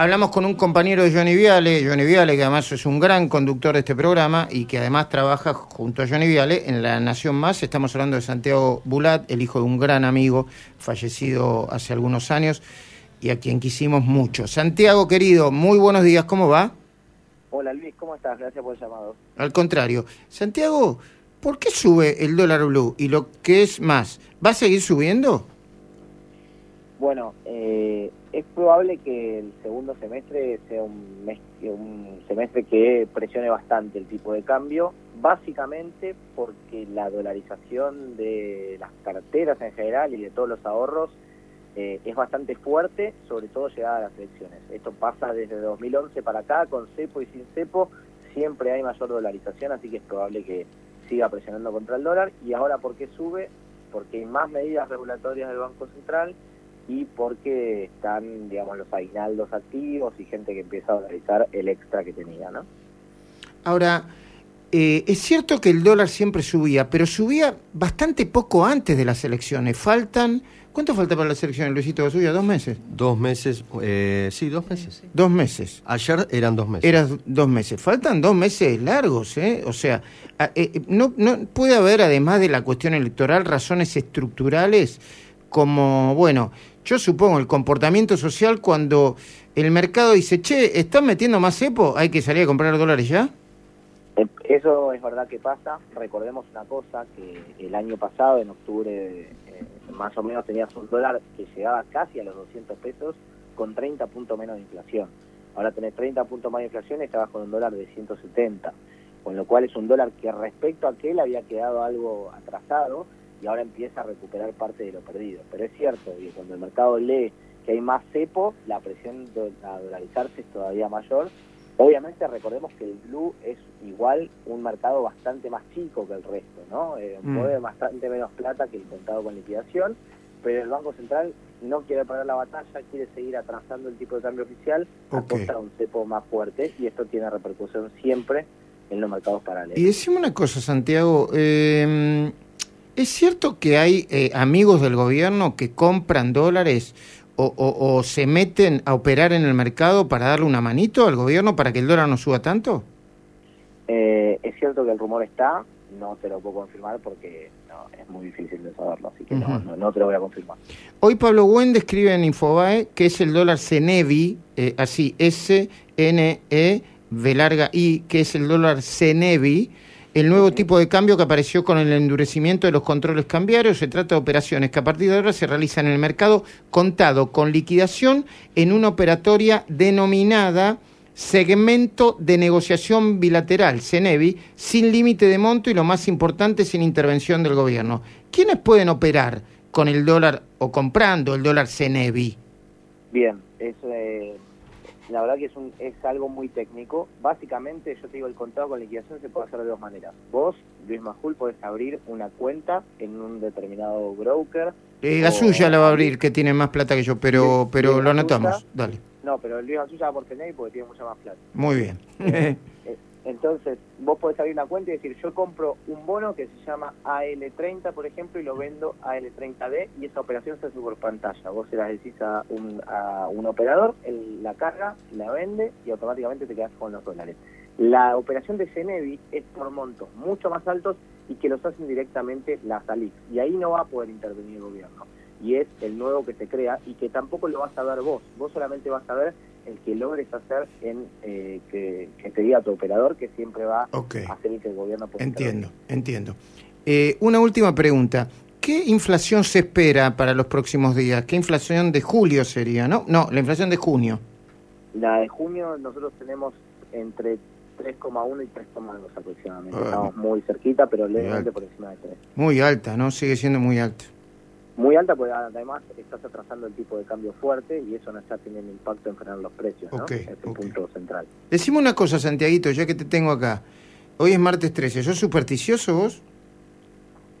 Hablamos con un compañero de Johnny Viale, Johnny Viale, que además es un gran conductor de este programa y que además trabaja junto a Johnny Viale en La Nación Más. Estamos hablando de Santiago Bulat, el hijo de un gran amigo fallecido hace algunos años y a quien quisimos mucho. Santiago, querido, muy buenos días, ¿cómo va? Hola Luis, ¿cómo estás? Gracias por el llamado. Al contrario. Santiago, ¿por qué sube el dólar blue? Y lo que es más, ¿va a seguir subiendo? Bueno, eh, es probable que el segundo semestre sea un, mes, un semestre que presione bastante el tipo de cambio, básicamente porque la dolarización de las carteras en general y de todos los ahorros eh, es bastante fuerte, sobre todo llegada a las elecciones. Esto pasa desde 2011 para acá, con cepo y sin cepo, siempre hay mayor dolarización, así que es probable que siga presionando contra el dólar. Y ahora, ¿por qué sube? Porque hay más medidas regulatorias del Banco Central y porque están, digamos, los aguinaldos activos y gente que empieza a dolarizar el extra que tenía, ¿no? Ahora, eh, es cierto que el dólar siempre subía, pero subía bastante poco antes de las elecciones. Faltan, ¿cuánto falta para las elecciones, Luisito subía ¿Dos meses? Dos meses, eh, sí, dos meses. Dos meses. Ayer eran dos meses. Eran dos meses. Faltan dos meses largos, ¿eh? O sea, eh, no, no puede haber, además de la cuestión electoral, razones estructurales como, bueno, yo supongo el comportamiento social cuando el mercado dice, che, ¿están metiendo más cepo? ¿Hay que salir a comprar dólares ya? Eh, eso es verdad que pasa. Recordemos una cosa, que el año pasado, en octubre, eh, más o menos tenías un dólar que llegaba casi a los 200 pesos con 30 puntos menos de inflación. Ahora tenés 30 puntos más de inflación y estabas con un dólar de 170, con lo cual es un dólar que respecto a aquel había quedado algo atrasado y ahora empieza a recuperar parte de lo perdido. Pero es cierto que cuando el mercado lee que hay más cepo, la presión a dolarizarse es todavía mayor. Obviamente recordemos que el blue es igual un mercado bastante más chico que el resto, ¿no? Eh, mueve mm. bastante menos plata que el contado con liquidación, pero el Banco Central no quiere perder la batalla, quiere seguir atrasando el tipo de cambio oficial a costa de un cepo más fuerte y esto tiene repercusión siempre en los mercados paralelos. Y decimos una cosa, Santiago, eh, ¿Es cierto que hay eh, amigos del gobierno que compran dólares o, se meten a operar en el mercado para darle una manito al gobierno para que el dólar no suba tanto? Eh, es cierto que el rumor está, no te lo puedo confirmar porque es muy difícil de saberlo, así que no, te lo voy a confirmar. Hoy Pablo Wend escribe en Infobae que es el dólar Cenevi, eh, así S-N-E, V larga I, que es el dólar Cenevi, el nuevo tipo de cambio que apareció con el endurecimiento de los controles cambiarios se trata de operaciones que a partir de ahora se realizan en el mercado contado con liquidación en una operatoria denominada segmento de negociación bilateral, CENEVI, sin límite de monto y lo más importante, sin intervención del gobierno. ¿Quiénes pueden operar con el dólar o comprando el dólar CENEVI? Bien, es la verdad que es, un, es algo muy técnico. Básicamente, yo te digo, el contrato con liquidación se puede hacer de dos maneras. Vos, Luis Majul, podés abrir una cuenta en un determinado broker. Eh, la suya la va a abrir, que tiene más plata que yo, pero, pero lo anotamos. Dale. No, pero Luis Suya va por tener porque tiene mucha más plata. Muy bien. Entonces, vos podés abrir una cuenta y decir, yo compro un bono que se llama AL30, por ejemplo, y lo vendo AL30D, y esa operación se hace por pantalla. Vos se la decís a un, a un operador, él la carga, la vende, y automáticamente te quedas con los dólares. La operación de Cenevi es por montos mucho más altos y que los hacen directamente las ALIC, y ahí no va a poder intervenir el gobierno. Y es el nuevo que se crea y que tampoco lo vas a ver vos. Vos solamente vas a ver el que logres hacer en eh, que, te diga tu operador que siempre va a hacer que el gobierno pueda entiendo entiendo eh, una última pregunta ¿Qué inflación se espera para los próximos días? ¿Qué inflación de julio sería? No, no, la inflación de junio. La de junio nosotros tenemos entre 3,1 y 3,2 aproximadamente. Ah. Estamos muy cerquita, pero levemente por encima de 3. Muy alta, ¿no? Sigue siendo muy alta muy alta porque además estás atrasando el tipo de cambio fuerte y eso no está teniendo impacto en frenar los precios, ¿no? es el punto central. Decime una cosa, Santiaguito, ya que te tengo acá. Hoy es martes 13, ¿sos supersticioso vos?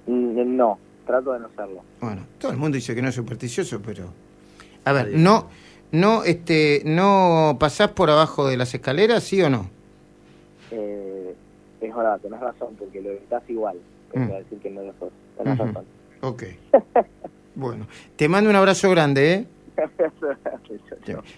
Mm, no, trato de no serlo. Bueno, todo el mundo dice que no es supersticioso, pero... A ver, no, no, este, ¿no pasás por abajo de las escaleras, sí o no? Eh, es verdad, tenés razón, porque lo estás igual. Mm. decir que no lo sos. Tenés razón. Ok. bueno, te mando un abrazo grande, ¿eh?